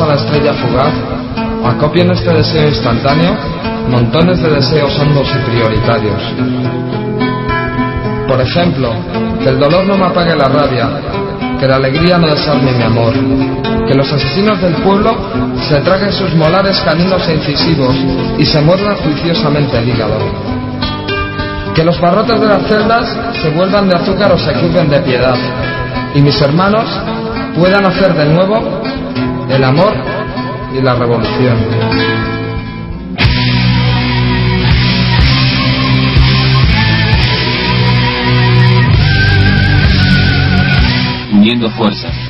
a la estrella fugaz, acopien este deseo instantáneo montones de deseos hondos y prioritarios. Por ejemplo, que el dolor no me apague la rabia, que la alegría no desarme mi amor, que los asesinos del pueblo se traguen sus molares caninos e incisivos y se muerdan juiciosamente el hígado. Que los barrotes de las celdas se vuelvan de azúcar o se curven de piedad, y mis hermanos puedan hacer de nuevo el amor y la revolución. uniendo fuerzas.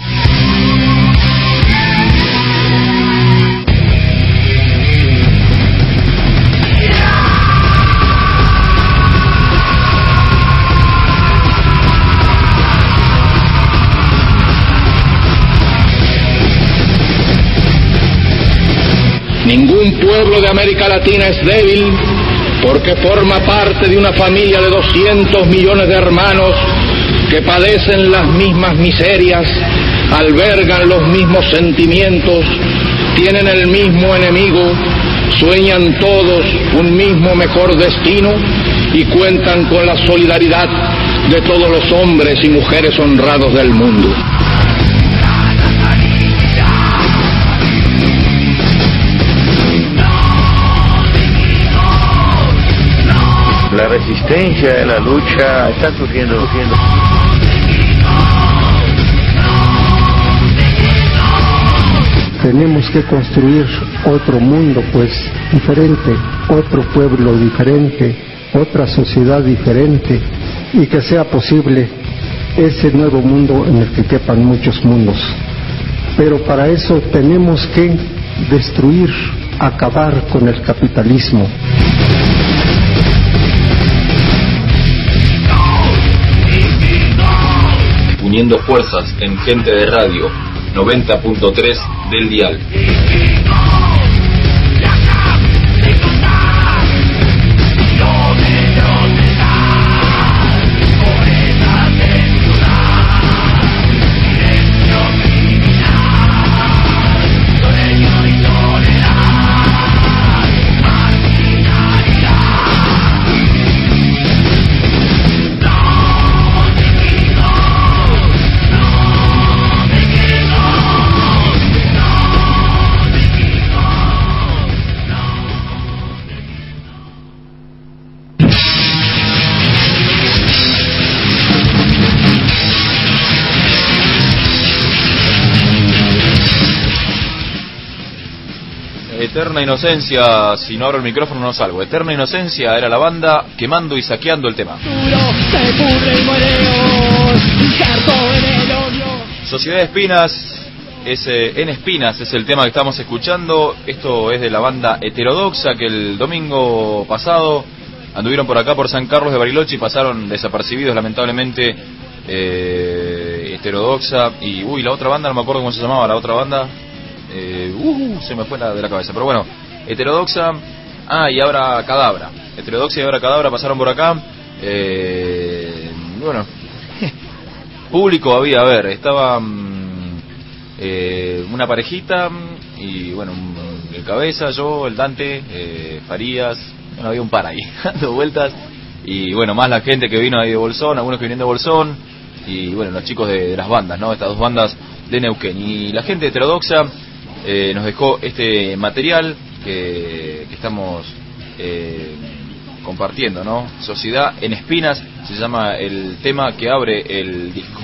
Ningún pueblo de América Latina es débil porque forma parte de una familia de 200 millones de hermanos que padecen las mismas miserias, albergan los mismos sentimientos, tienen el mismo enemigo, sueñan todos un mismo mejor destino y cuentan con la solidaridad de todos los hombres y mujeres honrados del mundo. Resistencia, la lucha está surgiendo, surgiendo. tenemos que construir otro mundo pues diferente, otro pueblo diferente, otra sociedad diferente y que sea posible ese nuevo mundo en el que quepan muchos mundos. Pero para eso tenemos que destruir, acabar con el capitalismo. Uniendo fuerzas en gente de radio 90.3 del dial. Eterna Inocencia, si no abro el micrófono no salgo. Eterna Inocencia era la banda quemando y saqueando el tema. Sociedad de Espinas, es, eh, en Espinas es el tema que estamos escuchando. Esto es de la banda Heterodoxa que el domingo pasado anduvieron por acá por San Carlos de Bariloche y pasaron desapercibidos lamentablemente eh, Heterodoxa y uy la otra banda no me acuerdo cómo se llamaba la otra banda eh, uh, se me fue la de la cabeza. Pero bueno, heterodoxa. Ah, y ahora cadabra. Heterodoxa y ahora cadabra pasaron por acá. Eh, bueno, público había, a ver, estaba mm, eh, una parejita y bueno, el cabeza, yo, el Dante, eh, Farías, bueno, había un par ahí, dando vueltas. Y bueno, más la gente que vino ahí de Bolsón, algunos que vienen de Bolsón, y bueno, los chicos de, de las bandas, ¿no? Estas dos bandas de Neuquén. Y la gente heterodoxa eh, nos dejó este material que, estamos eh, compartiendo, ¿no? Sociedad en Espinas se llama el tema que abre el disco.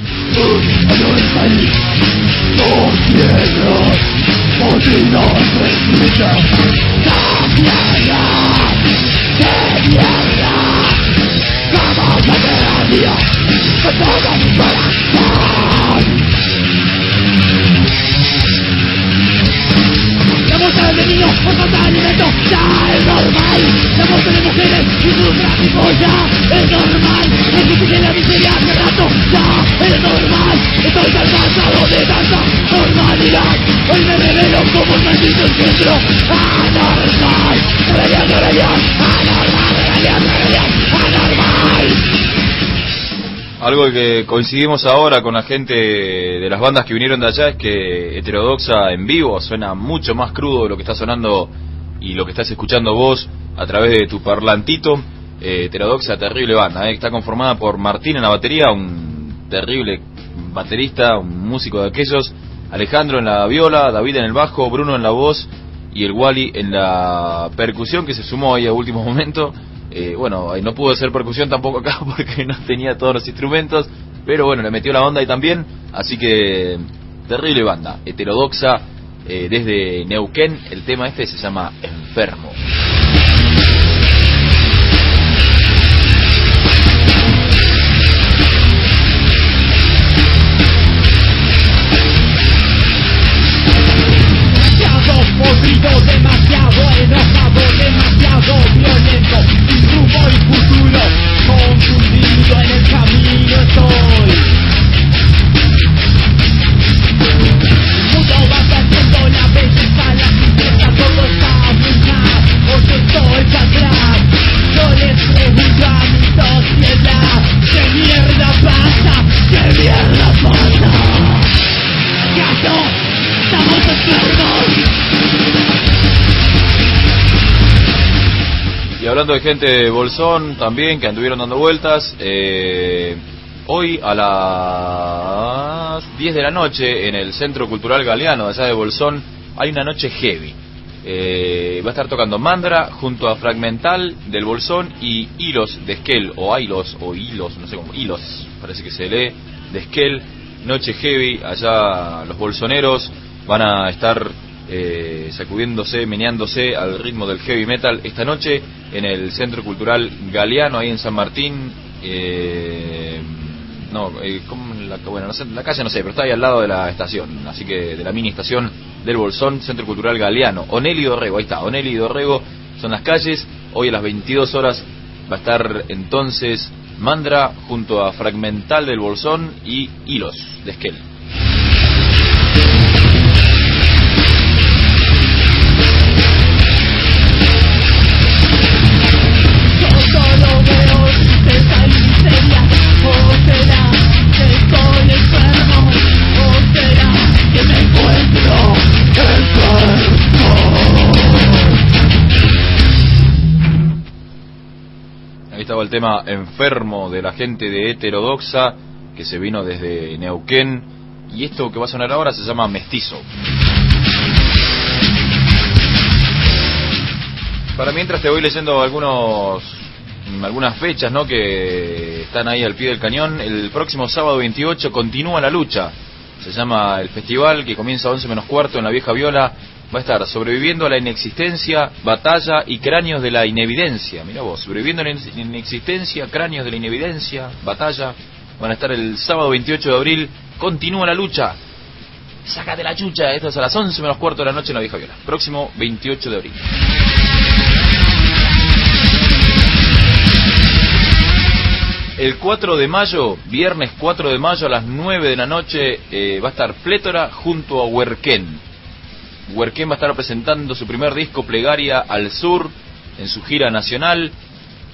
La muerte de niños por falta de alimento ya es normal La muerte de mujeres y sus tráficos ya es normal Existe que la miseria hace rato ya es normal Estoy tan cansado de tanta normalidad Hoy me revelo como un maldito encuentro anormal Realidad, realidad, anormal, realidad, realidad, anormal Algo que coincidimos ahora con la gente de las bandas que vinieron de allá es que Heterodoxa en vivo suena mucho más crudo de lo que está sonando y lo que estás escuchando vos a través de tu parlantito. Eh, Heterodoxa, terrible banda, eh. está conformada por Martín en la batería, un terrible baterista, un músico de aquellos, Alejandro en la viola, David en el bajo, Bruno en la voz y el Wally en la percusión que se sumó ahí a último momento. Eh, bueno, no pudo hacer percusión tampoco acá porque no tenía todos los instrumentos, pero bueno, le metió la onda ahí también, así que terrible banda, heterodoxa, eh, desde Neuquén, el tema este se llama Enfermo. demasiado demasiado enojado, demasiado violento, de gente de Bolsón también, que anduvieron dando vueltas, eh, hoy a las 10 de la noche en el Centro Cultural Galeano allá de Bolsón hay una noche heavy. Eh, va a estar tocando Mandra junto a Fragmental del Bolsón y Hilos de Esquel, o Hilos, o Hilos, no sé cómo, Hilos, parece que se lee, de Esquel, noche heavy, allá los bolsoneros van a estar eh, sacudiéndose, meneándose al ritmo del heavy metal esta noche en el Centro Cultural Galeano, ahí en San Martín. Eh, no, eh, la, bueno, la calle no sé, pero está ahí al lado de la estación, así que de la mini estación del Bolsón, Centro Cultural Galeano. Oneli y Dorrego, ahí está, Oneli y Dorrego son las calles. Hoy a las 22 horas va a estar entonces Mandra junto a Fragmental del Bolsón y Hilos de Esquel. El tema enfermo de la gente de Heterodoxa que se vino desde Neuquén y esto que va a sonar ahora se llama Mestizo. Para mientras te voy leyendo algunos algunas fechas ¿no? que están ahí al pie del cañón. El próximo sábado 28 continúa la lucha. Se llama el festival que comienza a 11 menos cuarto en la vieja viola. Va a estar sobreviviendo a la inexistencia, batalla y cráneos de la inevidencia. Mira vos, sobreviviendo a la inexistencia, cráneos de la inevidencia, batalla. Van a estar el sábado 28 de abril. Continúa la lucha. Sácate la chucha. Esto es a las 11 menos cuarto de la noche en la vieja viola. Próximo 28 de abril. El 4 de mayo, viernes 4 de mayo a las 9 de la noche, eh, va a estar Plétora junto a Huerquén. Huerquén va a estar presentando su primer disco, Plegaria al Sur, en su gira nacional.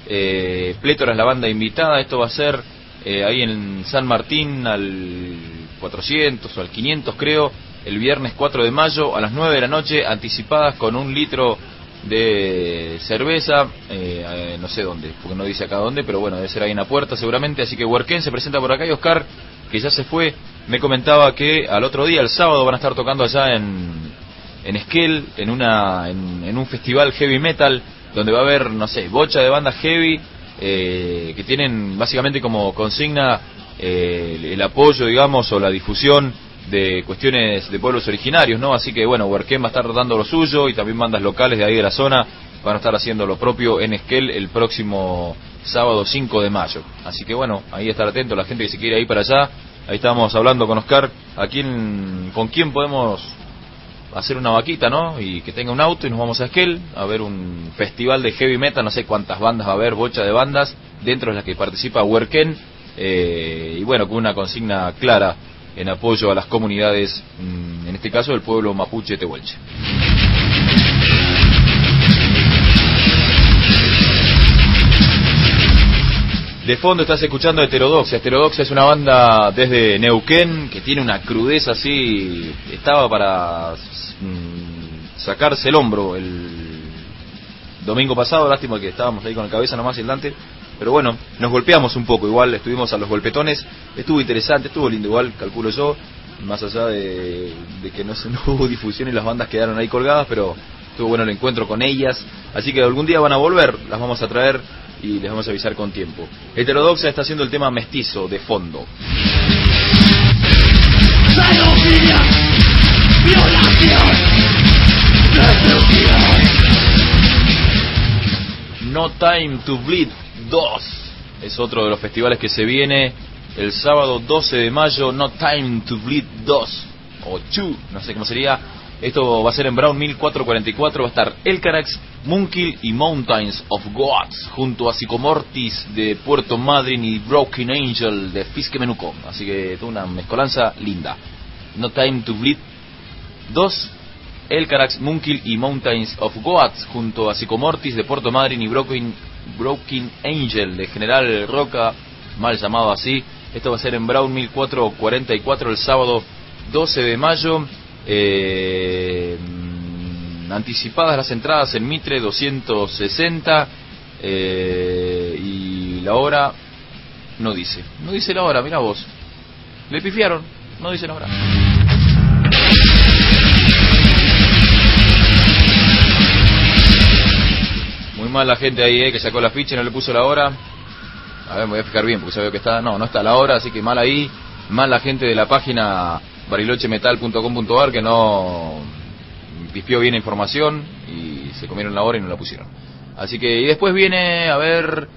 Eh, Plétora es la banda invitada. Esto va a ser eh, ahí en San Martín al 400 o al 500 creo, el viernes 4 de mayo a las 9 de la noche, anticipadas con un litro de cerveza, eh, eh, no sé dónde, porque no dice acá dónde, pero bueno, debe ser ahí en la puerta seguramente, así que Huerquén se presenta por acá y Oscar, que ya se fue, me comentaba que al otro día, el sábado, van a estar tocando allá en, en Esquel, en, una, en, un festival heavy metal, donde va a haber, no sé, bocha de bandas heavy, eh, que tienen básicamente como consigna el apoyo, digamos, o la difusión de cuestiones de pueblos originarios, ¿no? Así que bueno, Huerquén va a estar dando lo suyo y también bandas locales de ahí de la zona van a estar haciendo lo propio en Esquel el próximo sábado 5 de mayo. Así que bueno, ahí estar atento la gente que se quiere ir para allá. Ahí estamos hablando con Oscar, a quién, con quién podemos hacer una vaquita, ¿no? Y que tenga un auto y nos vamos a Esquel a ver un festival de heavy metal, no sé cuántas bandas va a haber, bocha de bandas, dentro de las que participa Huerquén, eh, y bueno, con una consigna clara en apoyo a las comunidades, mm, en este caso del pueblo mapuche tehuelche. De fondo estás escuchando Heterodoxa. Heterodoxa es una banda desde Neuquén que tiene una crudeza así. Estaba para mm, sacarse el hombro el domingo pasado. Lástima que estábamos ahí con la cabeza nomás y delante. Pero bueno, nos golpeamos un poco. Igual estuvimos a los golpetones. Estuvo interesante, estuvo lindo. Igual, calculo yo. Más allá de, que no, no hubo difusión y las bandas quedaron ahí colgadas. Pero estuvo bueno el encuentro con ellas. Así que algún día van a volver. Las vamos a traer y les vamos a avisar con tiempo. Heterodoxa está haciendo el tema mestizo de fondo. No Time to Bleed 2 es otro de los festivales que se viene el sábado 12 de mayo. No Time to Bleed 2 o 2, no sé cómo sería esto va a ser en Brown 1444. Va a estar El Carax, Munkil y Mountains of Gods. Junto a Psicomortis de Puerto Madryn y Broken Angel de Fiske Menuco. Así que toda una mezcolanza linda. No Time to Bleed 2. El Carax, Munkil y Mountains of Gods. Junto a Psicomortis de Puerto Madryn y Broken, Broken Angel de General Roca. Mal llamado así. Esto va a ser en Brown 1444 el sábado 12 de mayo. Eh, anticipadas las entradas en Mitre 260 eh, y la hora no dice. No dice la hora, mira vos. Le pifiaron, no dice la hora. Muy mal la gente ahí, eh, que sacó la ficha y no le puso la hora. A ver, me voy a fijar bien porque sabía que está. No, no está la hora, así que mal ahí. Mal la gente de la página barilochemetal.com.ar que no pispió bien información y se comieron la hora y no la pusieron. Así que, y después viene a ver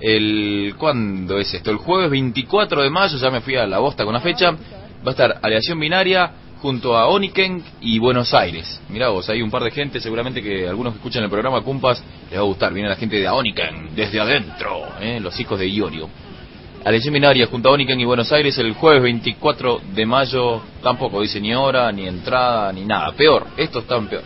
el, ¿cuándo es esto? El jueves 24 de mayo, ya me fui a la bosta con la fecha, va a estar Aleación Binaria junto a Oniken y Buenos Aires. Mirá vos, hay un par de gente, seguramente que algunos que escuchan el programa Cumpas les va a gustar. Viene la gente de Oniken, desde adentro, ¿eh? los hijos de Iorio. Alección Binaria junto a Oniken y Buenos Aires el jueves 24 de mayo. Tampoco dice ni hora, ni entrada, ni nada. Peor, esto está peor.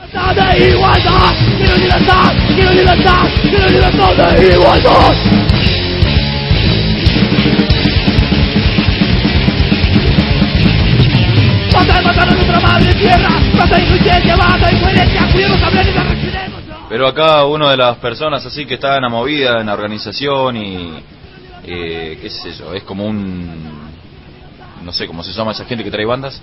Pero acá una de las personas así que está en la movida, en la organización y eh, qué sé yo, es como un, no sé cómo se llama esa gente que trae bandas.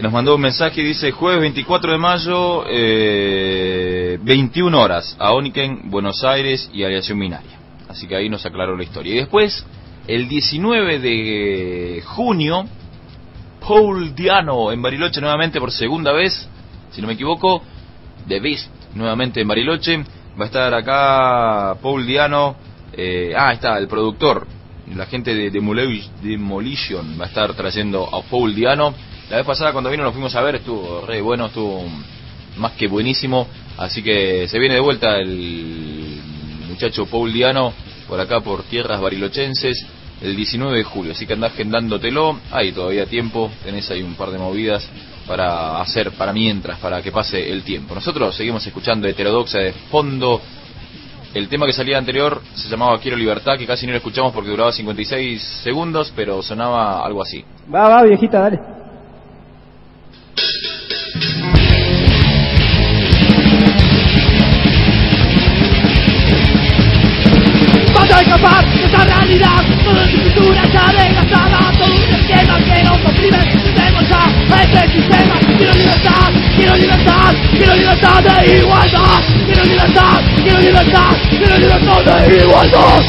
Nos mandó un mensaje y dice jueves 24 de mayo, eh, 21 horas, a Oniken, Buenos Aires y Aleación Minaria. Así que ahí nos aclaró la historia. Y después, el 19 de junio, Paul Diano en Bariloche nuevamente por segunda vez, si no me equivoco, The Beast nuevamente en Bariloche. Va a estar acá Paul Diano eh, ah, está, el productor, la gente de Demolition va a estar trayendo a Paul Diano. La vez pasada cuando vino lo fuimos a ver, estuvo re bueno, estuvo más que buenísimo. Así que se viene de vuelta el muchacho Paul Diano por acá por tierras barilochenses el 19 de julio. Así que andás agendándotelo, hay todavía tiempo, tenés ahí un par de movidas para hacer para mientras, para que pase el tiempo. Nosotros seguimos escuchando Heterodoxa de fondo el tema que salía anterior se llamaba Quiero Libertad, que casi no lo escuchamos porque duraba 56 segundos, pero sonaba algo así. Va, va, viejita, dale. Vas a escapar de esta realidad, toda tu cultura ya desgastada, todo un esquema que nos oprime, tenemos ya a este sistema. Quiero libertad, quiero libertad, quiero libertad de igualdad, quiero libertad, quiero libertad, quiero libertad de igualdad.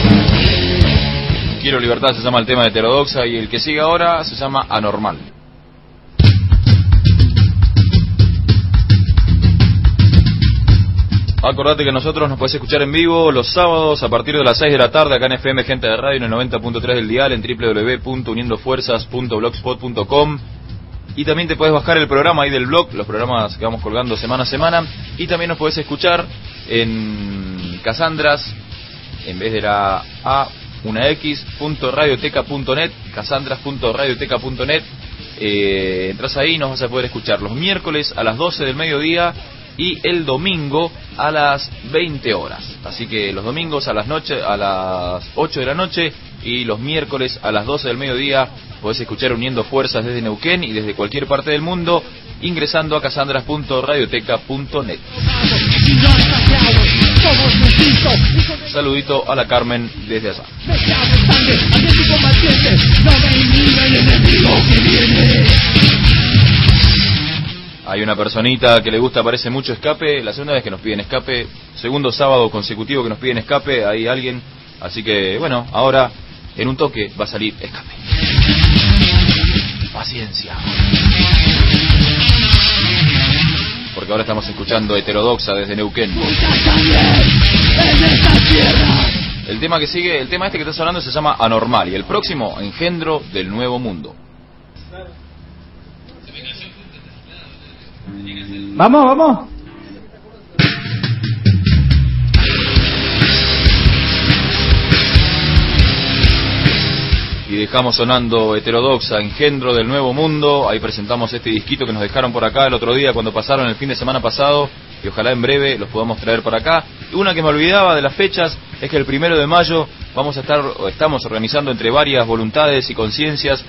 Quiero libertad se llama el tema de heterodoxa y el que sigue ahora se llama anormal. Acordate que nosotros nos puedes escuchar en vivo los sábados a partir de las 6 de la tarde acá en FM Gente de Radio en el 90.3 del dial en www.uniendofuerzas.blogspot.com y también te puedes bajar el programa ahí del blog, los programas que vamos colgando semana a semana y también nos puedes escuchar en Casandras en vez de la A una X .radioteca.net casandras.radioteca.net eh, entras ahí y nos vas a poder escuchar los miércoles a las 12 del mediodía y el domingo a las 20 horas. Así que los domingos a las noche, a las 8 de la noche y los miércoles a las 12 del mediodía podés escuchar Uniendo Fuerzas desde Neuquén y desde cualquier parte del mundo ingresando a casandras.radioteca.net. Saludito a la Carmen desde allá. Hay una personita que le gusta, parece mucho escape. La segunda vez que nos piden escape, segundo sábado consecutivo que nos piden escape, hay alguien. Así que, bueno, ahora en un toque va a salir escape. Paciencia. Porque ahora estamos escuchando Heterodoxa desde Neuquén. El tema que sigue, el tema este que estás hablando se llama Anormal y el próximo, Engendro del Nuevo Mundo. Vamos, vamos. Dejamos sonando Heterodoxa, Engendro del Nuevo Mundo. Ahí presentamos este disquito que nos dejaron por acá el otro día cuando pasaron el fin de semana pasado. Y ojalá en breve los podamos traer por acá. Una que me olvidaba de las fechas es que el primero de mayo vamos a estar, estamos organizando entre varias voluntades y conciencias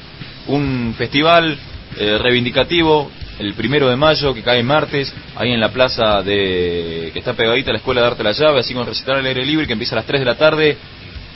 un festival eh, reivindicativo el primero de mayo, que cae martes, ahí en la plaza de que está pegadita la Escuela de Arte de la Llave, así con recitar al aire libre, que empieza a las 3 de la tarde,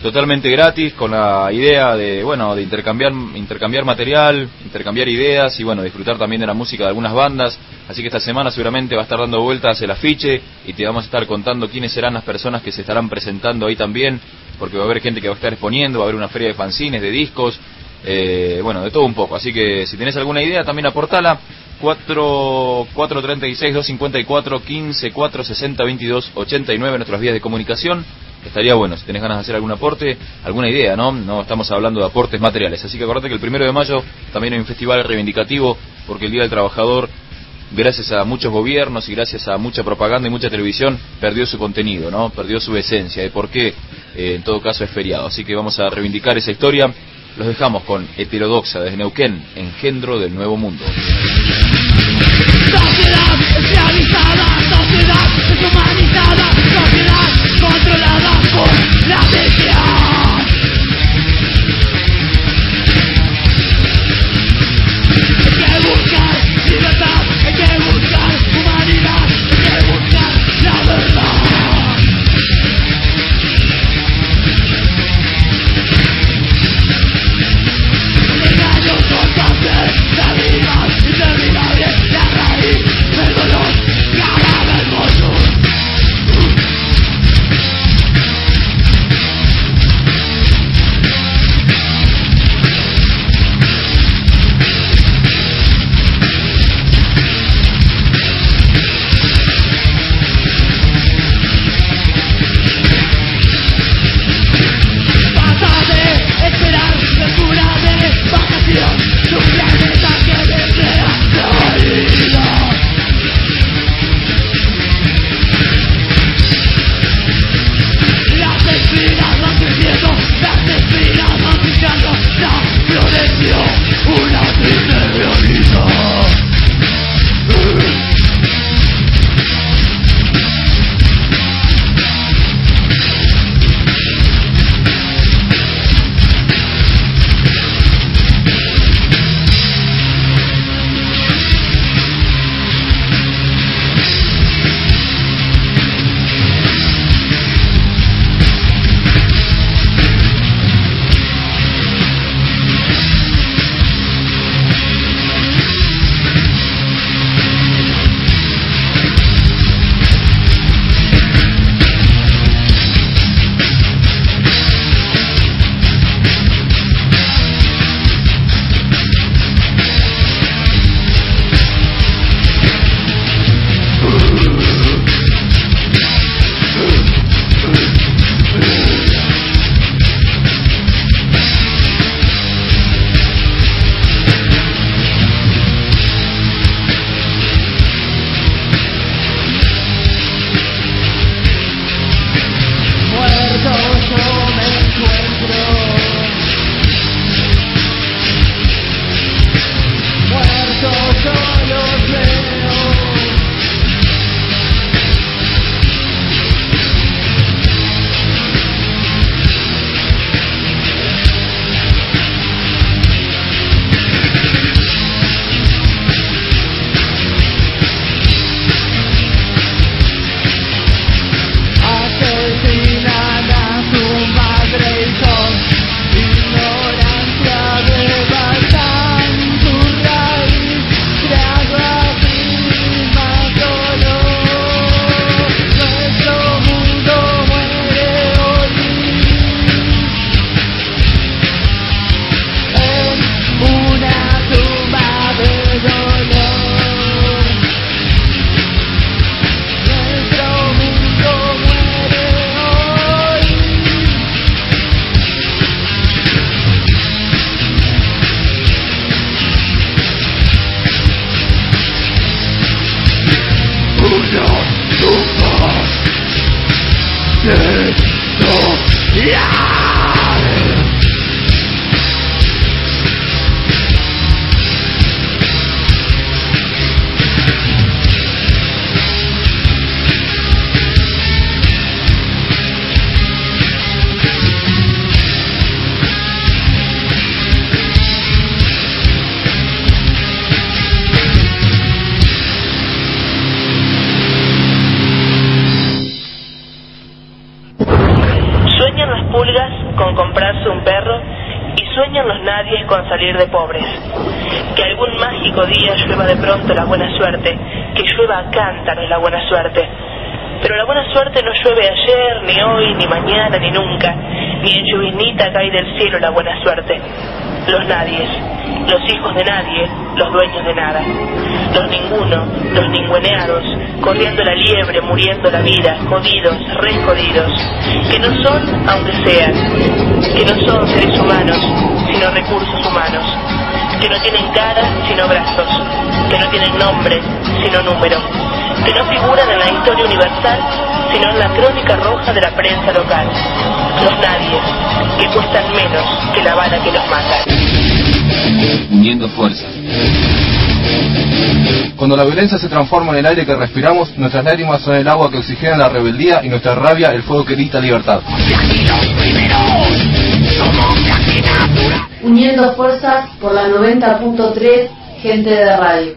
totalmente gratis, con la idea de, bueno, de intercambiar, intercambiar material, intercambiar ideas y, bueno, disfrutar también de la música de algunas bandas. Así que esta semana seguramente va a estar dando vueltas el afiche y te vamos a estar contando quiénes serán las personas que se estarán presentando ahí también, porque va a haber gente que va a estar exponiendo, va a haber una feria de fanzines, de discos, eh, bueno, de todo un poco. Así que si tenés alguna idea, también aportala. 4, 436 254 15 460 22 89 nuestras vías de comunicación estaría bueno si tenés ganas de hacer algún aporte alguna idea no no estamos hablando de aportes materiales así que acordate que el primero de mayo también hay un festival reivindicativo porque el día del trabajador gracias a muchos gobiernos y gracias a mucha propaganda y mucha televisión perdió su contenido no perdió su esencia de por qué eh, en todo caso es feriado. Así que vamos a reivindicar esa historia. Los dejamos con Heterodoxa desde Neuquén, engendro del nuevo mundo. Sociedad esclavizada, sociedad deshumanizada, sociedad controlada por la bestia. Los ninguno, los ninguneados, corriendo la liebre, muriendo la vida, jodidos, re jodidos, que no son, aunque sean, que no son seres humanos, sino recursos humanos, que no tienen cara, sino brazos, que no tienen nombre, sino número, que no figuran en la historia universal, sino en la crónica roja de la prensa local. Los nadies, que cuestan menos que la bala que los mata. uniendo fuerzas. Cuando la violencia se transforma en el aire que respiramos, nuestras lágrimas son el agua que oxigena la rebeldía y nuestra rabia el fuego que dicta libertad. Uniendo fuerzas por la 90.3 gente de radio.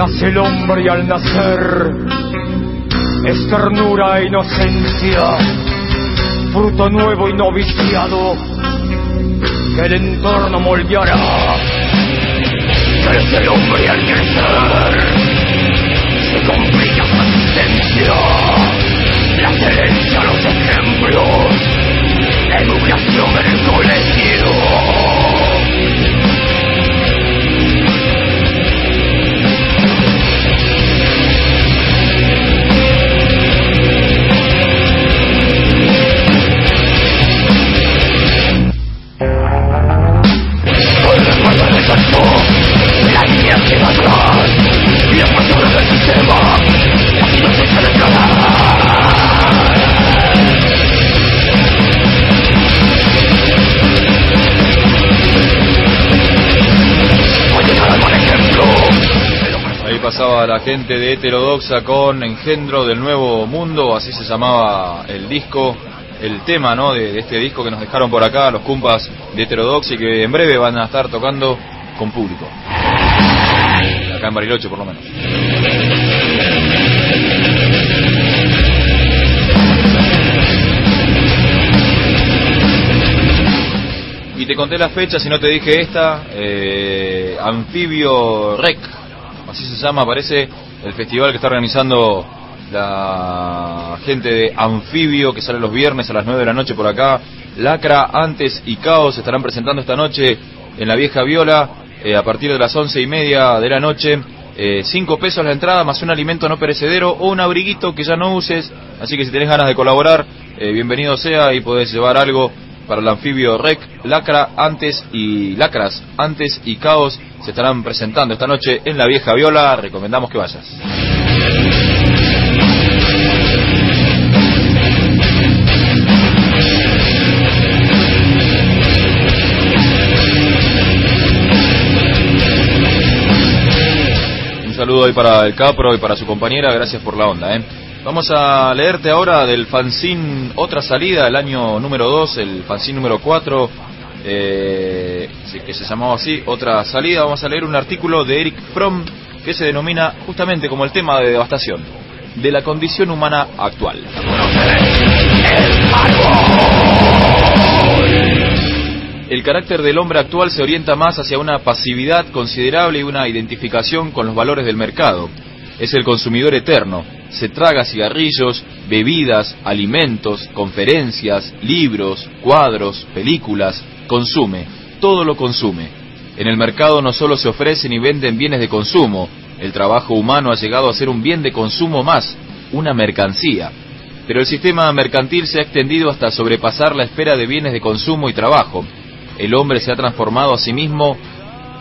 Nace el hombre y al nacer es ternura e inocencia, fruto nuevo y no viciado que el entorno moldeará. Crece el hombre y al crecer se complica su existencia, la herencia, los ejemplos, educación en el colegio. Pasaba la gente de Heterodoxa con Engendro del Nuevo Mundo, así se llamaba el disco, el tema ¿no? de, este disco que nos dejaron por acá los cumpas de Heterodoxa y que en breve van a estar tocando con público. Acá en Bariloche por lo menos. Y te conté las fechas y no te dije esta, eh, Anfibio Rec, así se llama, parece el festival que está organizando la gente de Anfibio, que sale los viernes a las 9 de la noche por acá. Lacra, Antes y Caos estarán presentando esta noche en la Vieja Viola, eh, a partir de las once y media de la noche. Eh, cinco pesos la entrada, más un alimento no perecedero o un abriguito que ya no uses. Así que si tenés ganas de colaborar, eh, bienvenido sea y podés llevar algo para el anfibio REC, Lacra antes y Lacras antes y Caos se estarán presentando esta noche en la Vieja Viola. Recomendamos que vayas. Un saludo hoy para el Capro y para su compañera, gracias por la onda. ¿eh? Vamos a leerte ahora del fanzine Otra Salida, el año número 2, el fanzine número 4, eh, que se llamaba así, Otra Salida. Vamos a leer un artículo de Eric Fromm que se denomina justamente como el tema de devastación, de la condición humana actual. El carácter del hombre actual se orienta más hacia una pasividad considerable y una identificación con los valores del mercado. Es el consumidor eterno. Se traga cigarrillos, bebidas, alimentos, conferencias, libros, cuadros, películas. Consume. Todo lo consume. En el mercado no solo se ofrecen y venden bienes de consumo. El trabajo humano ha llegado a ser un bien de consumo más, una mercancía. Pero el sistema mercantil se ha extendido hasta sobrepasar la espera de bienes de consumo y trabajo el hombre se ha transformado a sí mismo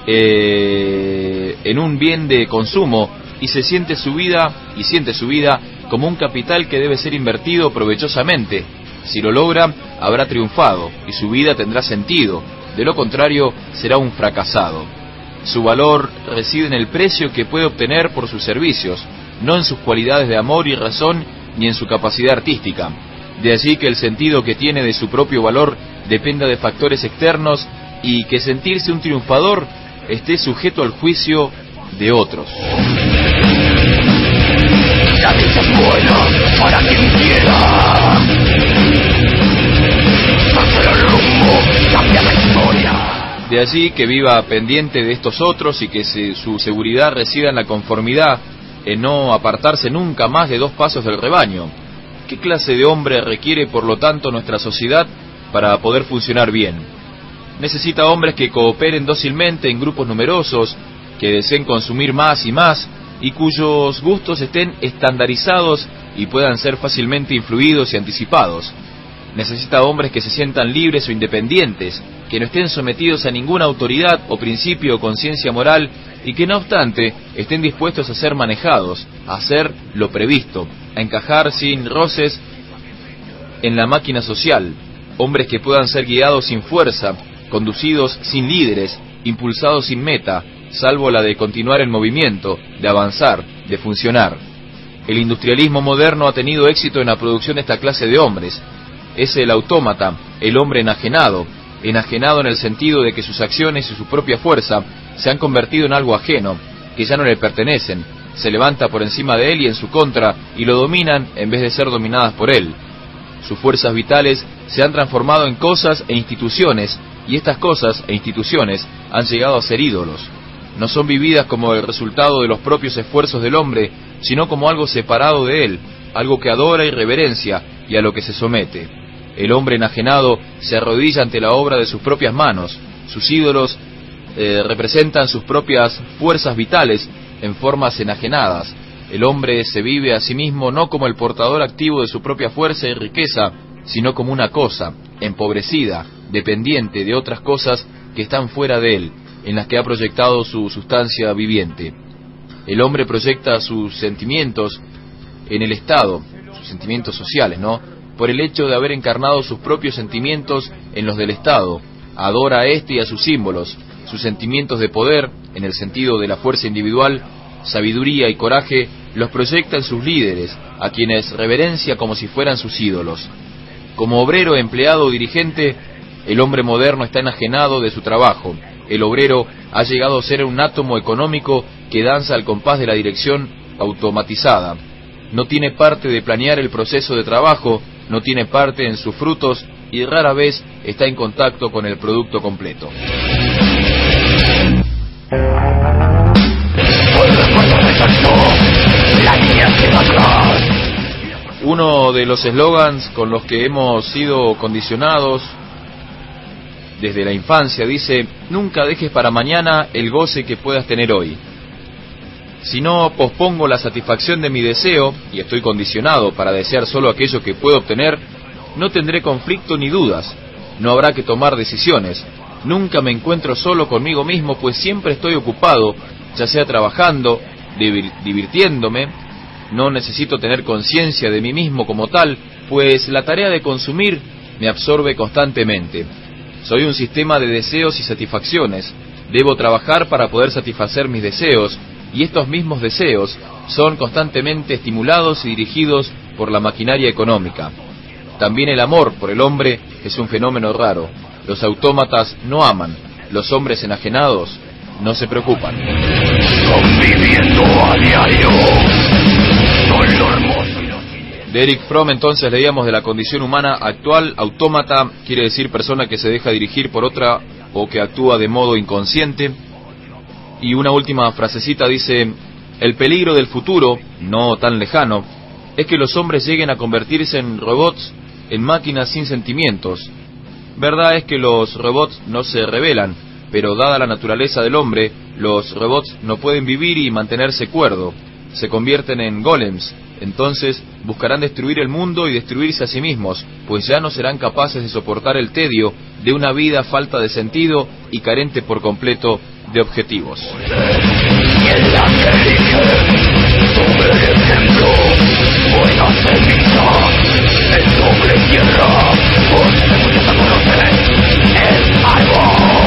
eh, en un bien de consumo y se siente su vida y siente su vida como un capital que debe ser invertido provechosamente. Si lo logra, habrá triunfado y su vida tendrá sentido. De lo contrario, será un fracasado. Su valor reside en el precio que puede obtener por sus servicios, no en sus cualidades de amor y razón ni en su capacidad artística. De allí que el sentido que tiene de su propio valor dependa de factores externos y que sentirse un triunfador esté sujeto al juicio de otros. La dicha es buena para quien quiera. Hacer el rumbo, cambia la historia. De allí que viva pendiente de estos otros y que se- su seguridad resida en la conformidad, en no apartarse nunca más de dos pasos del rebaño. ¿Qué clase de hombre requiere, por lo tanto, nuestra sociedad para poder funcionar bien? Necesita hombres que cooperen dócilmente en grupos numerosos, que deseen consumir más y más y cuyos gustos estén estandarizados y puedan ser fácilmente influidos y anticipados. Necesita hombres que se sientan libres o independientes, que no estén sometidos a ninguna autoridad o principio o conciencia moral y que no obstante estén dispuestos a ser manejados, a hacer lo previsto, a encajar sin roces en la máquina social, hombres que puedan ser guiados sin fuerza, conducidos sin líderes, impulsados sin meta, salvo la de continuar en movimiento, de avanzar, de funcionar. El industrialismo moderno ha tenido éxito en la producción de esta clase de hombres. Es el autómata, el hombre enajenado, enajenado en el sentido de que sus acciones y su propia fuerza se han convertido en algo ajeno, que ya no le pertenecen, se levanta por encima de él y en su contra y lo dominan en vez de ser dominadas por él. Sus fuerzas vitales se han transformado en cosas e instituciones, y estas cosas e instituciones han llegado a ser ídolos. No son vividas como el resultado de los propios esfuerzos del hombre, sino como algo separado de él, algo que adora y reverencia y a lo que se somete. El hombre enajenado se arrodilla ante la obra de sus propias manos. Sus ídolos eh, representan sus propias fuerzas vitales en formas enajenadas. El hombre se vive a sí mismo no como el portador activo de su propia fuerza y riqueza, sino como una cosa, empobrecida, dependiente de otras cosas que están fuera de él, en las que ha proyectado su sustancia viviente. El hombre proyecta sus sentimientos en el Estado, sus sentimientos sociales, ¿no? Por el hecho de haber encarnado sus propios sentimientos en los del Estado. Adora a este y a sus símbolos, sus sentimientos de poder, en el sentido de la fuerza individual, sabiduría y coraje, los proyecta en sus líderes, a quienes reverencia como si fueran sus ídolos. Como obrero, empleado o dirigente, el hombre moderno está enajenado de su trabajo. El obrero ha llegado a ser un átomo económico que danza al compás de la dirección automatizada. No tiene parte de planear el proceso de trabajo, no tiene parte en sus frutos y rara vez está en contacto con el producto completo. Uno de los eslogans con los que hemos sido condicionados desde la infancia dice, nunca dejes para mañana el goce que puedas tener hoy. Si no pospongo la satisfacción de mi deseo, y estoy condicionado para desear solo aquello que puedo obtener, no tendré conflicto ni dudas, no habrá que tomar decisiones, nunca me encuentro solo conmigo mismo, pues siempre estoy ocupado, ya sea trabajando, divir- divirtiéndome, no necesito tener conciencia de mí mismo como tal, pues la tarea de consumir me absorbe constantemente. Soy un sistema de deseos y satisfacciones. Debo trabajar para poder satisfacer mis deseos, y estos mismos deseos son constantemente estimulados y dirigidos por la maquinaria económica. También el amor por el hombre es un fenómeno raro. Los autómatas no aman, los hombres enajenados no se preocupan. A diario De Eric Fromm entonces leíamos de la condición humana actual, autómata quiere decir persona que se deja dirigir por otra o que actúa de modo inconsciente. Y una última frasecita dice, el peligro del futuro, no tan lejano, es que los hombres lleguen a convertirse en robots, en máquinas sin sentimientos. Verdad es que los robots no se rebelan, pero dada la naturaleza del hombre, los robots no pueden vivir y mantenerse cuerdo. Se convierten en golems, entonces buscarán destruir el mundo y destruirse a sí mismos, pues ya no serán capaces de soportar el tedio de una vida falta de sentido y carente por completo de objetivos. en doble tierra conocer el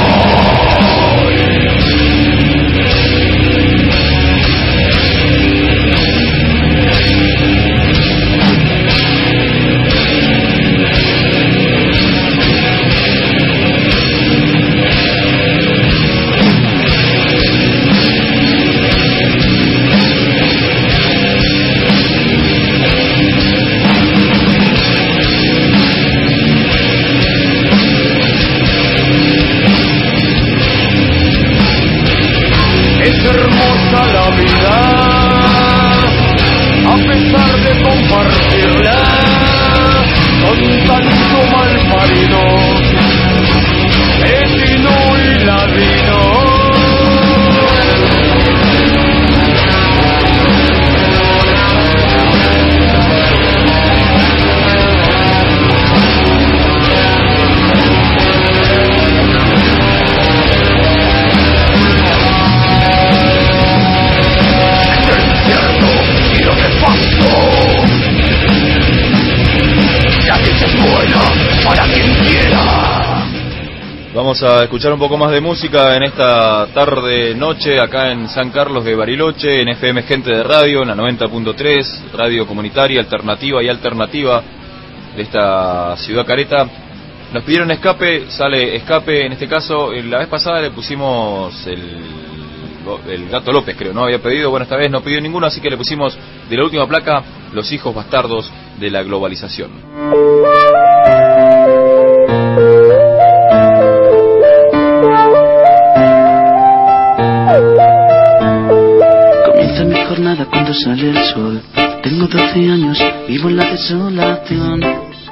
a escuchar un poco más de música en esta tarde, noche, acá en San Carlos de Bariloche, en FM Gente de Radio, en la 90.3, radio comunitaria, alternativa y alternativa de esta ciudad careta. Nos pidieron escape, sale escape, en este caso, eh, la vez pasada le pusimos el, el gato López, creo, no había pedido, bueno, esta vez no pidió ninguno, así que le pusimos de la última placa, Los hijos bastardos de la globalización. sale el sol. Tengo 12 años, vivo en la desolación,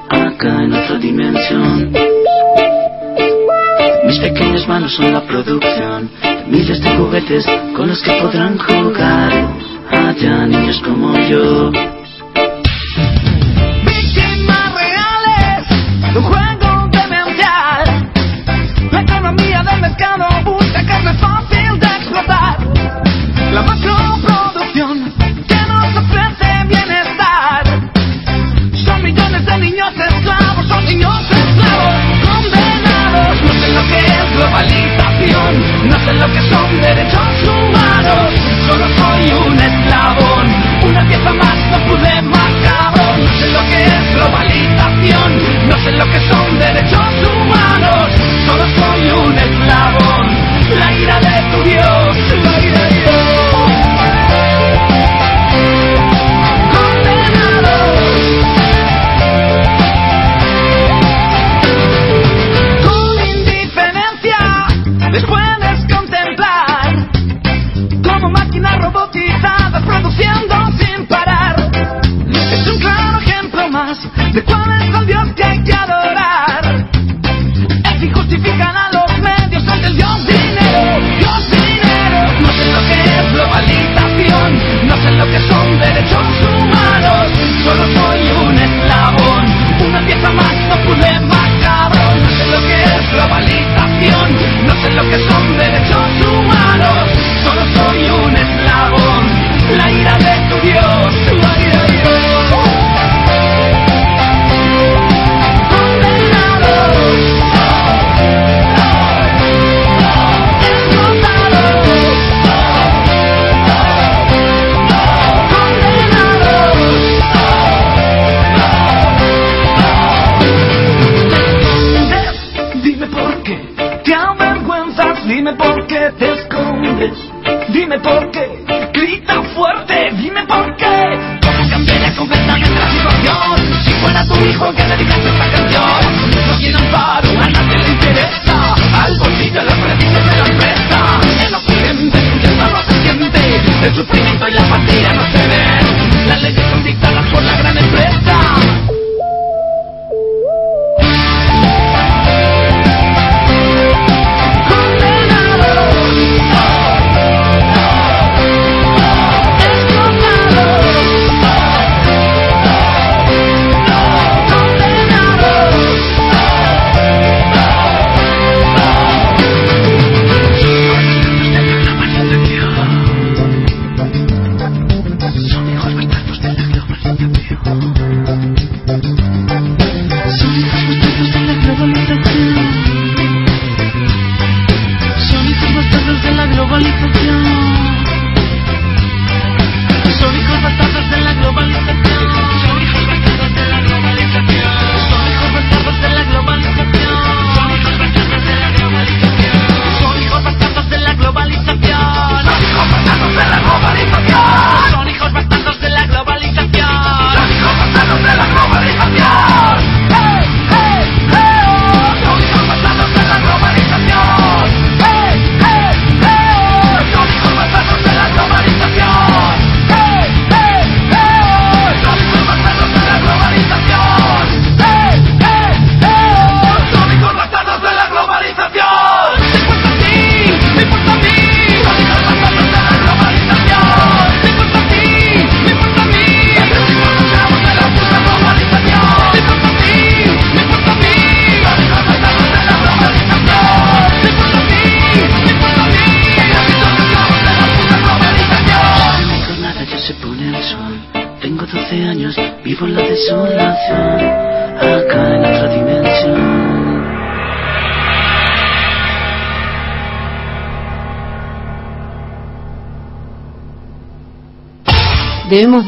acá en otra dimensión. Mis pequeñas manos son la producción miles de juguetes con los que podrán jugar. Allá niños como yo. lo que son derechos.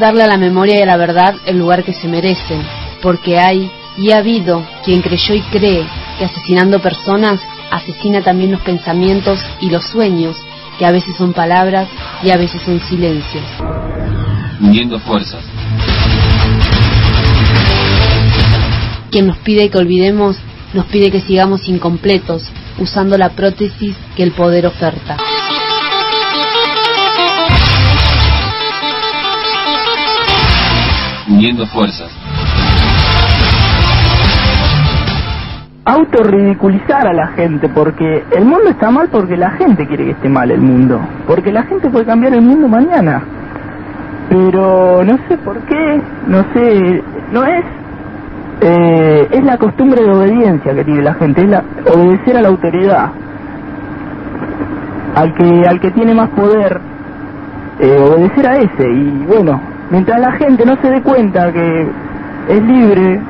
Darle a la memoria y a la verdad el lugar que se merecen, porque hay y ha habido quien creyó y cree que asesinando personas asesina también los pensamientos y los sueños, que a veces son palabras y a veces son silencios. Uniendo fuerzas. Quien nos pide que olvidemos, nos pide que sigamos incompletos, usando la prótesis que el poder oferta. Uniendo fuerzas. autorridiculizar a la gente, porque el mundo está mal porque la gente quiere que esté mal el mundo, porque la gente puede cambiar el mundo mañana, pero no sé por qué, no sé, no es, eh, es la costumbre de obediencia que tiene la gente, es la, obedecer a la autoridad, al que, al que tiene más poder, eh, obedecer a ese, y bueno, mientras la gente no se dé cuenta que es libre,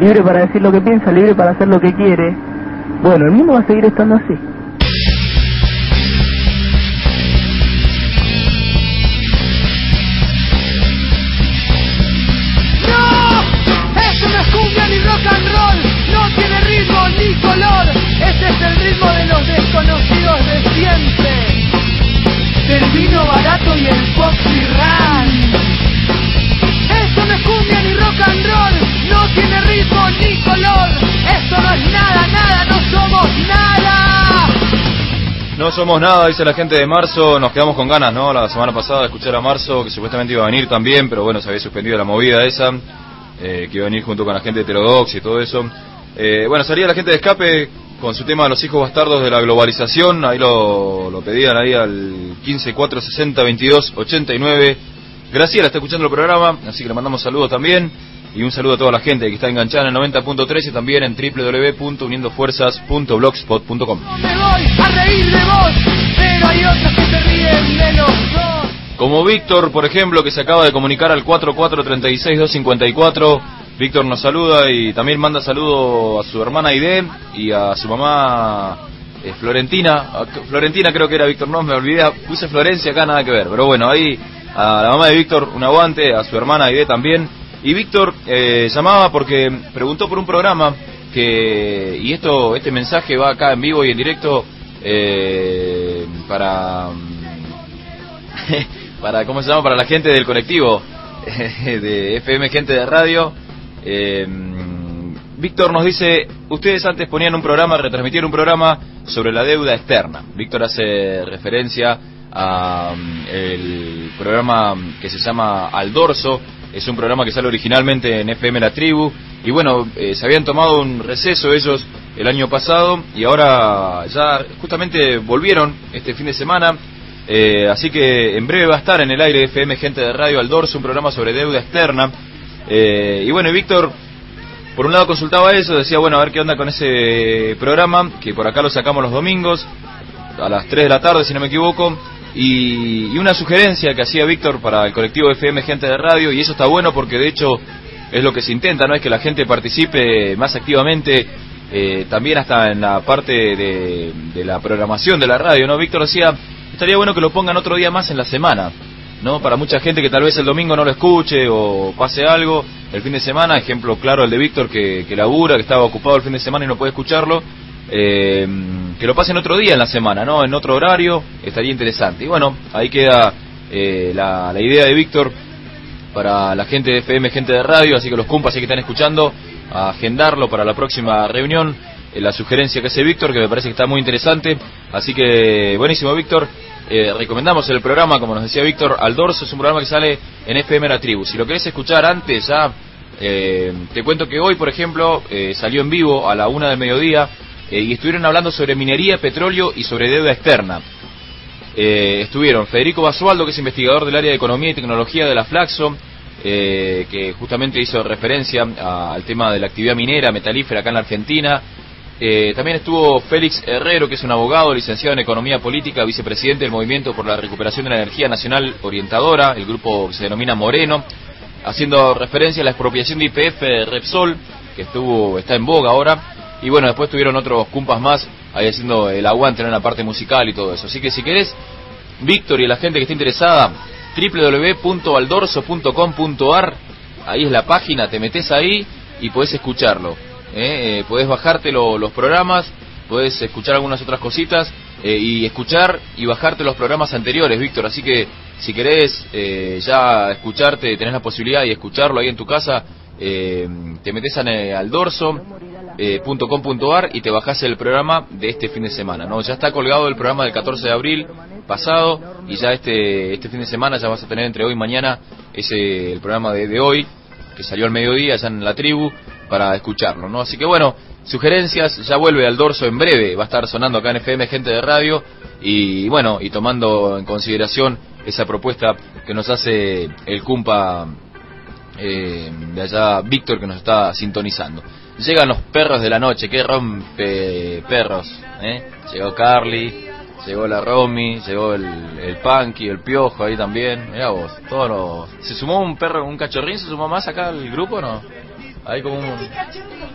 libre para decir lo que piensa, libre para hacer lo que quiere, bueno, el mundo va a seguir estando así. ¡No! Eso No somos nada, dice la gente de Marzo. Nos quedamos con ganas, ¿no? La semana pasada de escuchar a Marzo, que supuestamente iba a venir también, pero bueno, se había suspendido la movida esa, eh, que iba a venir junto con la gente de Heterodox y todo eso. Eh, bueno, salía la gente de Escape con su tema de los hijos bastardos de la globalización. Ahí lo, lo pedían ahí al 15 4 60 22 89. Graciela está escuchando el programa, así que le mandamos saludos también. Y un saludo a toda la gente que está enganchada en el 90.3 y también en www.uniendofuerzas.blogspot.com. Como Víctor, por ejemplo, que se acaba de comunicar al 4436-254. Víctor nos saluda y también manda saludo a su hermana Aide y a su mamá eh, Florentina. A- Florentina creo que era Víctor, no me olvidé, puse Florencia acá, nada que ver. Pero bueno, ahí a la mamá de Víctor un aguante, a su hermana Aide también. Y Víctor eh, llamaba porque preguntó por un programa que, y esto este mensaje va acá en vivo y en directo eh, para para cómo se llama para la gente del colectivo de FM gente de radio. Eh, Víctor nos dice ustedes antes ponían un programa retransmitían un programa sobre la deuda externa. Víctor hace referencia a mm, el programa que se llama Al Dorso es un programa que sale originalmente en FM La Tribu y bueno eh, se habían tomado un receso ellos el año pasado y ahora ya justamente volvieron este fin de semana eh, así que en breve va a estar en el aire FM Gente de Radio al Dorso, un programa sobre deuda externa. Eh, y bueno, y Víctor, por un lado consultaba eso, decía, bueno, a ver qué onda con ese programa, que por acá lo sacamos los domingos, a las 3 de la tarde, si no me equivoco. Y, y una sugerencia que hacía Víctor para el colectivo FM Gente de Radio, y eso está bueno porque de hecho es lo que se intenta, ¿no? Es que la gente participe más activamente, eh, también hasta en la parte de, la programación de la radio, ¿no? Víctor decía, estaría bueno que lo pongan otro día más en la semana, ¿no? Para mucha gente que tal vez el domingo no lo escuche o pase algo, el fin de semana, ejemplo claro el de Víctor que, que labura, que estaba ocupado el fin de semana y no puede escucharlo, eh, que lo pasen otro día en la semana, ¿no? En otro horario, estaría interesante. Y bueno, ahí queda eh, la, la idea de Víctor para la gente de FM, gente de radio, así que los compas que están escuchando, a agendarlo para la próxima reunión, eh, la sugerencia que hace Víctor, que me parece que está muy interesante, así que buenísimo Víctor, eh, recomendamos el programa, como nos decía Víctor, Al Dorso, es un programa que sale en FM La Tribu, si lo querés escuchar antes eh, te cuento que hoy, por ejemplo, eh, salió en vivo a la una del mediodía, eh, y estuvieron hablando sobre minería, petróleo y sobre deuda externa. Eh, estuvieron Federico Basualdo, que es investigador del área de Economía y Tecnología de la Flaxo, eh, que justamente hizo referencia al tema de la actividad minera, metalífera acá en la Argentina. Eh, también estuvo Félix Herrero, que es un abogado licenciado en Economía Política, vicepresidente del Movimiento por la Recuperación de la Energía Nacional Orientadora, el grupo que se denomina Moreno, haciendo referencia a la expropiación de IPF Repsol, que estuvo está en boga ahora. Y bueno, después tuvieron otros cumpas más ahí haciendo el aguante en la parte musical y todo eso. Así que si querés, Víctor y la gente que esté interesada, www.aldorso.com.ar, ahí es la página, te metes ahí y podés escucharlo. ¿eh? Eh, podés bajarte lo- los programas, podés escuchar algunas otras cositas eh, y escuchar y bajarte los programas anteriores, Víctor. Así que si querés eh, ya escucharte, tenés la posibilidad de escucharlo ahí en tu casa, eh, te metes eh, al dorso eh, punto com punto ar y te bajás el programa de este fin de semana, ¿no? Ya está colgado el programa del 14 de abril pasado y ya este este fin de semana ya vas a tener entre hoy y mañana ese el programa de, de hoy que salió al mediodía ya en la tribu para escucharlo, ¿no? Así que bueno, sugerencias, ya vuelve al dorso en breve, va a estar sonando acá en FM Gente de Radio y bueno, y tomando en consideración esa propuesta que nos hace el Cumpa eh, de allá Víctor que nos está sintonizando. Llegan los perros de la noche, que rompe perros, ¿eh? Llegó Carly, llegó la Romy, llegó el, el Punky, el Piojo ahí también, mirá vos, todos los... ¿Se sumó un perro, un cachorrín, se sumó más acá al grupo no? Ahí como un...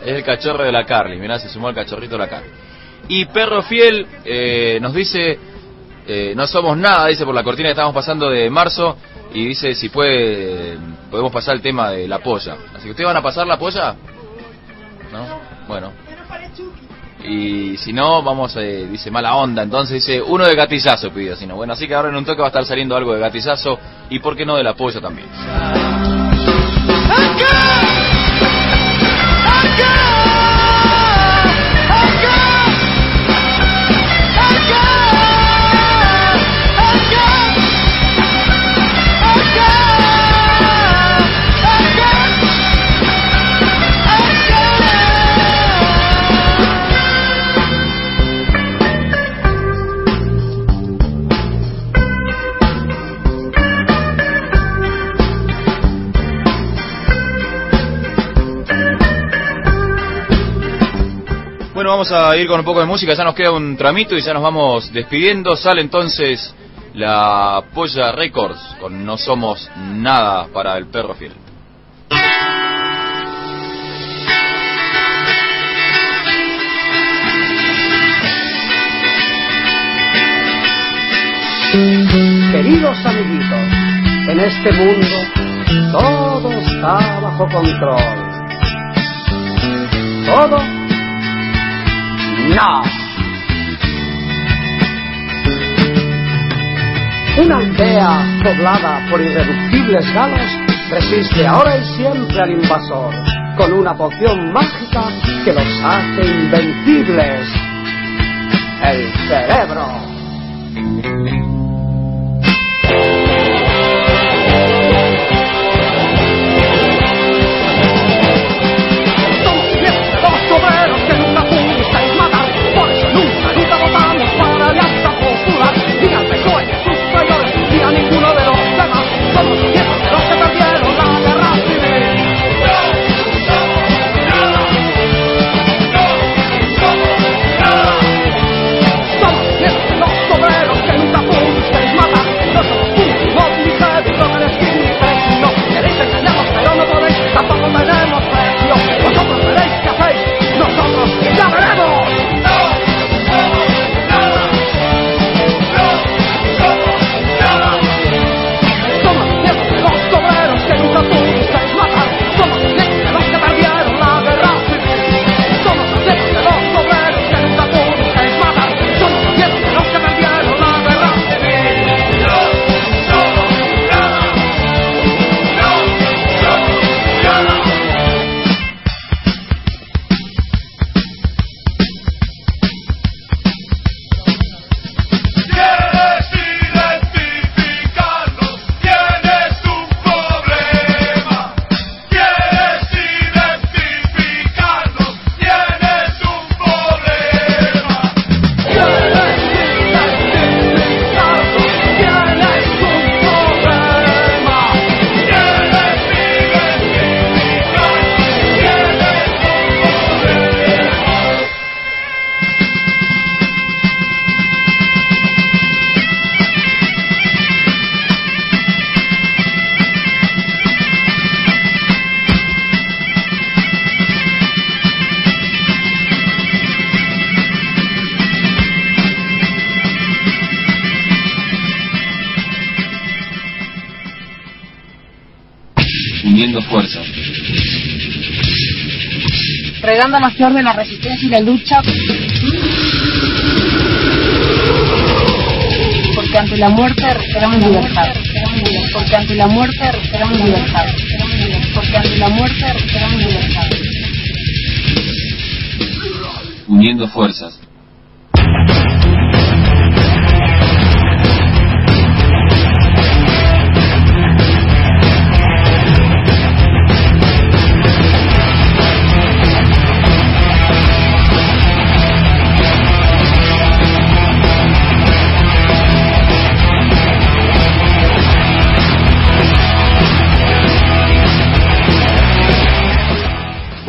Es el cachorro de la Carly, mirá, se sumó el cachorrito de la Carly. Y Perro Fiel eh, nos dice, eh, no somos nada, dice por la cortina que estamos pasando de marzo, y dice si puede, podemos pasar el tema de la polla. Así que ustedes van a pasar la polla, ¿no? Bueno. Y si no, vamos, eh, dice mala onda, entonces dice uno de gatillazo pidió, si no. Bueno, así que ahora en un toque va a estar saliendo algo de gatillazo, y por qué no de la polla también. Vamos a ir con un poco de música, ya nos queda un tramito y ya nos vamos despidiendo. Sale entonces la Polla Records con No Somos Nada para el Perro Fiel. Queridos amiguitos, en este mundo todo está bajo control. Todo, no. Una aldea poblada por irreductibles galos resiste ahora y siempre al invasor con una poción mágica que los hace invencibles. El cerebro. La flor de la resistencia y la lucha. Porque ante la muerte recuperamos libertad. Porque ante la muerte recuperamos libertad. Porque ante la muerte recuperamos libertad. Uniendo fuerzas.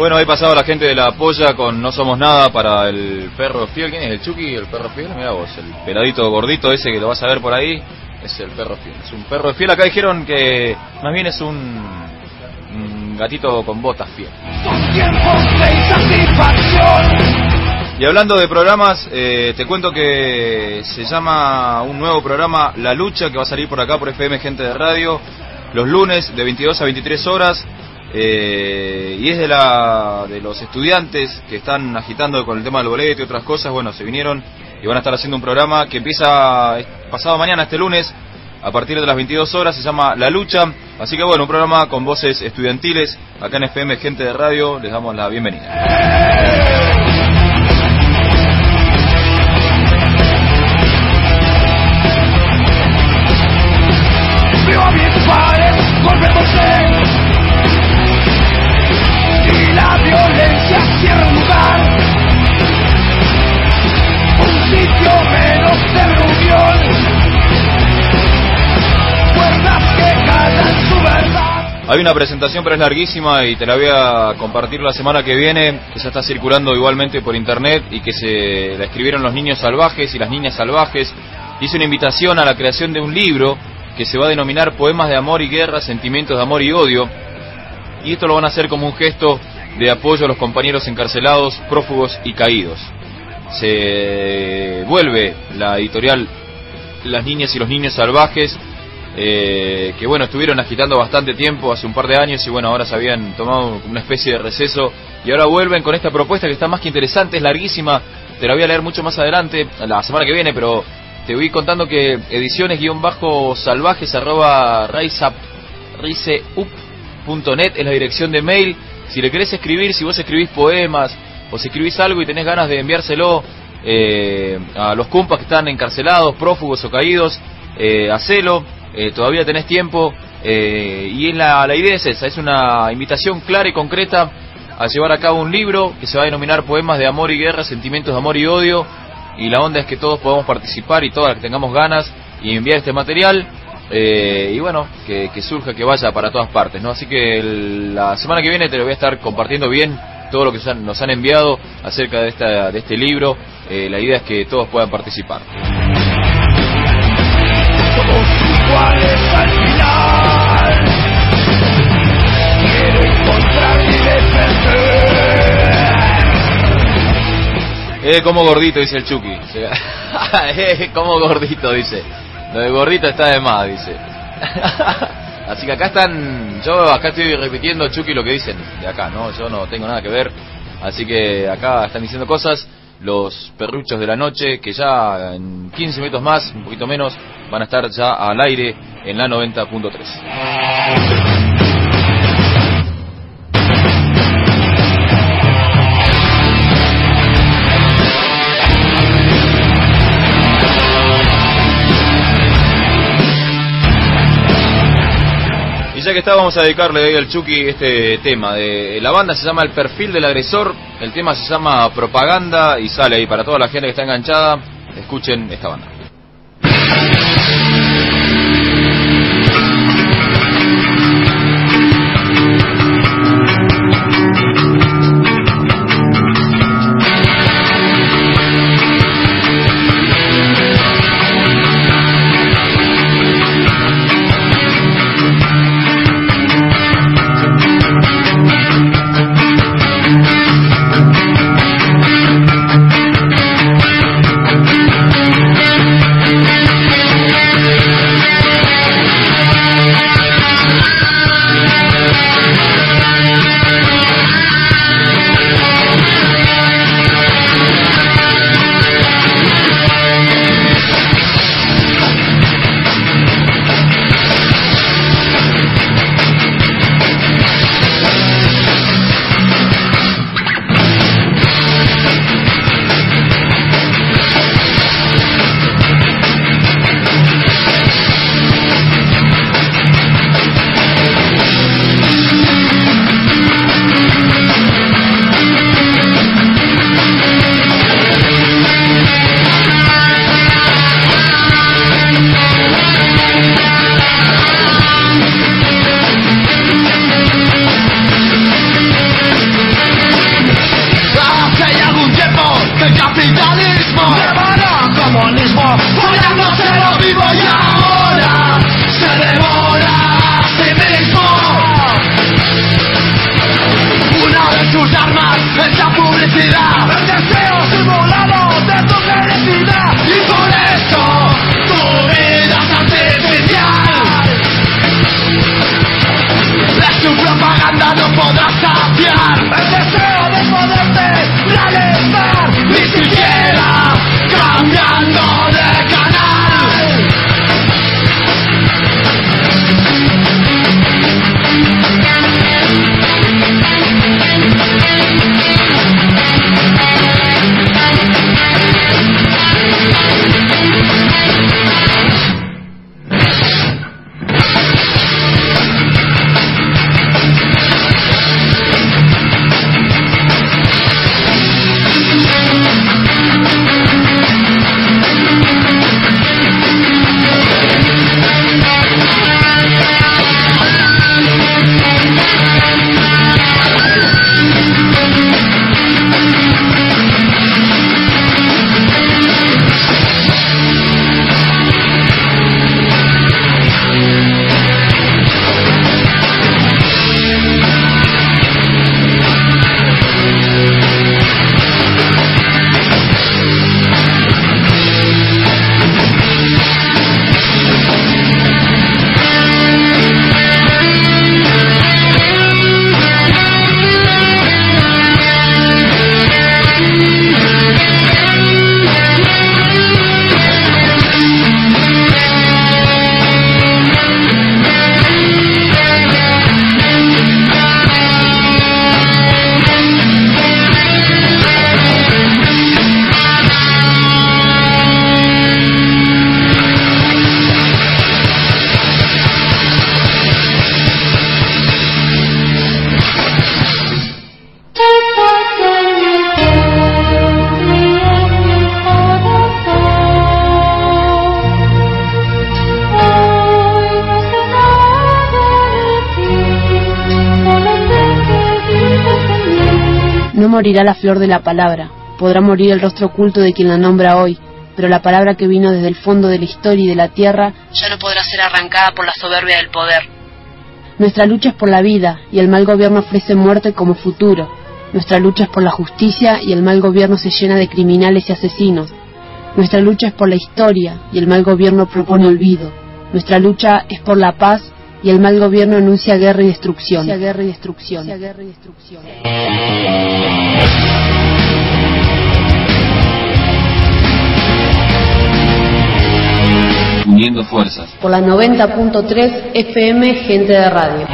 Bueno, ahí pasaba la gente de la polla con No Somos Nada para el perro fiel. ¿Quién es? ¿El Chucky? ¿El perro fiel? Mira vos, el peladito gordito ese que lo vas a ver por ahí. Es el perro fiel. Es un perro fiel. Acá dijeron que más bien es un, un gatito con botas fiel. Y hablando de programas, eh, te cuento que se llama un nuevo programa La Lucha que va a salir por acá por FM Gente de Radio los lunes de 22 a 23 horas. Eh, y es de, la, de los estudiantes que están agitando con el tema del boleto y otras cosas. Bueno, se vinieron y van a estar haciendo un programa que empieza pasado mañana, este lunes, a partir de las 22 horas. Se llama La Lucha. Así que bueno, un programa con voces estudiantiles. Acá en FM Gente de Radio les damos la bienvenida. Hay una presentación, pero es larguísima y te la voy a compartir la semana que viene, que ya está circulando igualmente por internet y que se la escribieron los niños salvajes y las niñas salvajes. Hice una invitación a la creación de un libro que se va a denominar Poemas de Amor y Guerra, Sentimientos de Amor y Odio. Y esto lo van a hacer como un gesto de apoyo a los compañeros encarcelados, prófugos y caídos. Se vuelve la editorial Las Niñas y los Niños Salvajes, eh, que bueno, estuvieron agitando bastante tiempo, hace un par de años, y bueno, ahora se habían tomado una especie de receso, y ahora vuelven con esta propuesta que está más que interesante, es larguísima, te la voy a leer mucho más adelante, la semana que viene, pero te voy contando que ediciones-salvajes arroba riseup.net es la dirección de mail. Si le querés escribir, si vos escribís poemas o si escribís algo y tenés ganas de enviárselo eh, a los compas que están encarcelados, prófugos o caídos, eh, hacelo, eh, todavía tenés tiempo. eh, y es la, la idea es esa, es una invitación clara y concreta a llevar a cabo un libro que se va a denominar Poemas de Amor y Guerra, Sentimientos de Amor y Odio y la onda es que todos podamos participar y todas que tengamos ganas y enviar este material eh, y bueno, que, que surja, que vaya para todas partes, ¿no? Así que la semana que viene te lo voy a estar compartiendo bien todo lo que nos han enviado acerca de, esta, de este libro. La idea es que todos puedan participar. Eh, como gordito, dice el Chucky. Eh, como gordito, dice. Lo de gordito está de más, dice. Así que acá están, yo acá estoy repitiendo Chucky lo que dicen de acá, ¿no? Yo no tengo nada que ver. Así que acá están diciendo cosas los perruchos de la noche que ya en 15 minutos más, un poquito menos, van a estar ya al aire en la 90.3. ya que está, vamos a dedicarle hoy al Chucky este tema. De, la banda se llama El Perfil del Agresor, el tema se llama Propaganda y sale ahí para toda la gente que está enganchada. Escuchen esta banda. Morirá la flor de la palabra, podrá morir el rostro oculto de quien la nombra hoy, pero la palabra que vino desde el fondo de la historia y de la tierra ya no podrá ser arrancada por la soberbia del poder. Nuestra lucha es por la vida y el mal gobierno ofrece muerte como futuro. Nuestra lucha es por la justicia y el mal gobierno se llena de criminales y asesinos. Nuestra lucha es por la historia y el mal gobierno propone olvido. Nuestra lucha es por la paz y el mal gobierno anuncia guerra y destrucción. guerra y destrucción. guerra y destrucción. Uniendo fuerzas. Por la 90.3 FM Gente de Radio.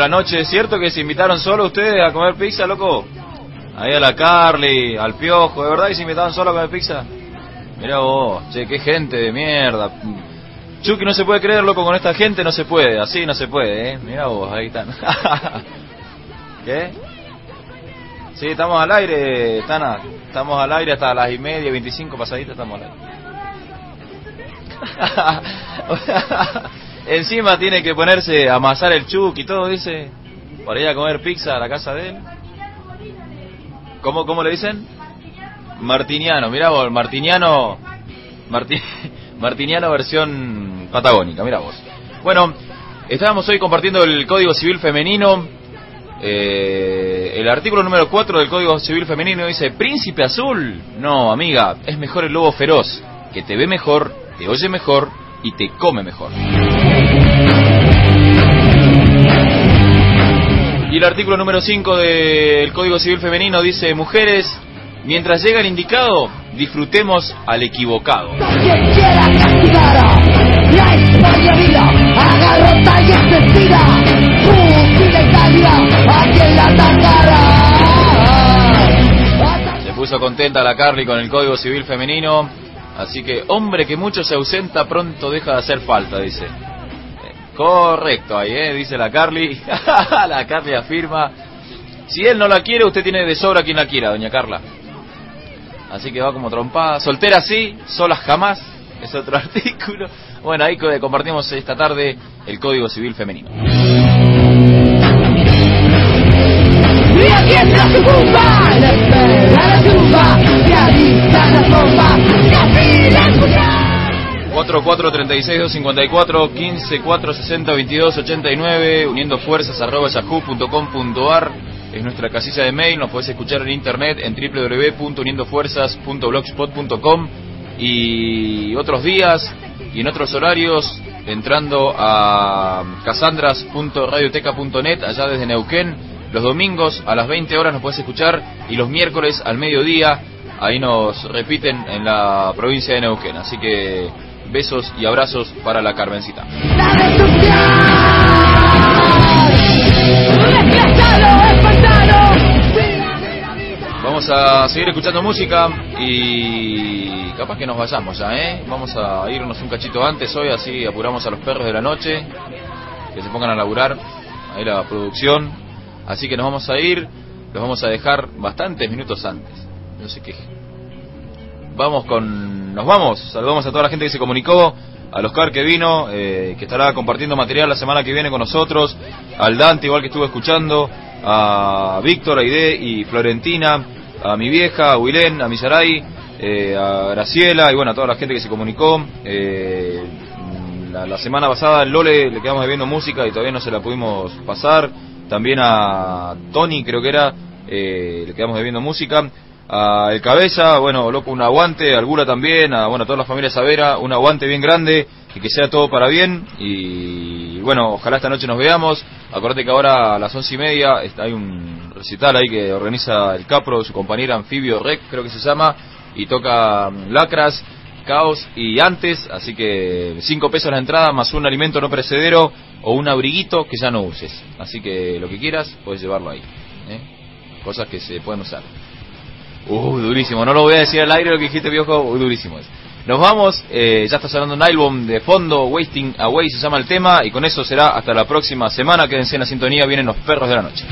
La noche, ¿es cierto que se invitaron solo ustedes a comer pizza, loco? Ahí a la Carly, al Piojo, ¿de verdad que se invitaron solo a comer pizza? Mira vos, che, qué gente de mierda. Chucky no se puede creer, loco, con esta gente no se puede, así no se puede, ¿eh? Mira vos, ahí están. ¿Qué? Sí, estamos al aire, Tana. Estamos al aire hasta las y media, 25 pasaditas estamos al aire. Encima tiene que ponerse a amasar el Chucky y todo, dice. Para ir a comer pizza a la casa de él. ¿Cómo, cómo le dicen? Martiniano, mirá vos, Martiniano. Marti- Martiniano versión patagónica, mirá vos. Bueno, estábamos hoy compartiendo el Código Civil Femenino. Eh, el artículo número 4 del Código Civil Femenino dice: Príncipe azul. No, amiga, es mejor el lobo feroz, que te ve mejor, te oye mejor y te come mejor. Y el artículo número 5 del Código Civil Femenino dice: Mujeres, mientras llega el indicado, disfrutemos al equivocado. Quien quiera castigar a la españolina, agarrota y asesina, fusil Italia, a quien la atacara. Se puso contenta la Carly con el Código Civil Femenino. Así que, hombre que mucho se ausenta, pronto deja de hacer falta, dice. Correcto ahí, ¿eh? dice la Carly. la Carly afirma. Si él no la quiere, usted tiene de sobra quien la quiera, doña Carla. Así que va como trompada. Soltera sí, solas jamás. Es otro artículo. Bueno, ahí co- compartimos esta tarde el Código Civil Femenino. La tumba, la escuchar. 44-36-254-15-460-22-89 uniendo fuerzas arroba yahoo.com.ar es nuestra casilla de mail, nos podés escuchar en internet en www.uniendofuerzas.blogspot.com y otros días y en otros horarios entrando a casandras.radioteca.net allá desde Neuquén los domingos a las 20 horas nos podés escuchar y los miércoles al mediodía ahí nos repiten en la provincia de Neuquén así que besos y abrazos para la Carmencita Vamos a seguir escuchando música y capaz que nos vayamos ya, ¿eh? Vamos a irnos un cachito antes hoy, así apuramos a los perros de la noche, que se pongan a laburar, ahí la producción. Así que nos vamos a ir, los vamos a dejar bastantes minutos antes. No sé qué. Vamos con... Nos vamos, saludamos a toda la gente que se comunicó, al Oscar que vino, eh, que estará compartiendo material la semana que viene con nosotros, al Dante igual que estuvo escuchando, a Víctor, Aide y Florentina, a mi vieja, a Wilén, a Misaray, eh, a Graciela y bueno, a toda la gente que se comunicó. Eh, la, semana pasada al Lole le quedamos debiendo música y todavía no se la pudimos pasar. También a Tony, creo que era, eh, le quedamos debiendo música. A El Cabeza, bueno, loco, un aguante. Al Gula también, a bueno, a toda la familia Savera, un aguante bien grande y que sea todo para bien. Y bueno, ojalá esta noche nos veamos. Acordate que ahora a las once y media hay un recital ahí que organiza el Capro, su compañera Anfibio Rec, creo que se llama, y toca mm, Lacras, Caos y Antes, así que cinco pesos la entrada, más un alimento no perecedero o un abriguito que ya no uses. Así que lo que quieras, puedes llevarlo ahí. ¿eh? Cosas que se pueden usar. Uh, durísimo, no lo voy a decir al aire lo que dijiste, viejo, durísimo es. Nos vamos, eh, ya está sonando un álbum de fondo, Wasting Away se llama el tema, y con eso será hasta la próxima semana. Quédense en la sintonía, vienen los perros de la noche.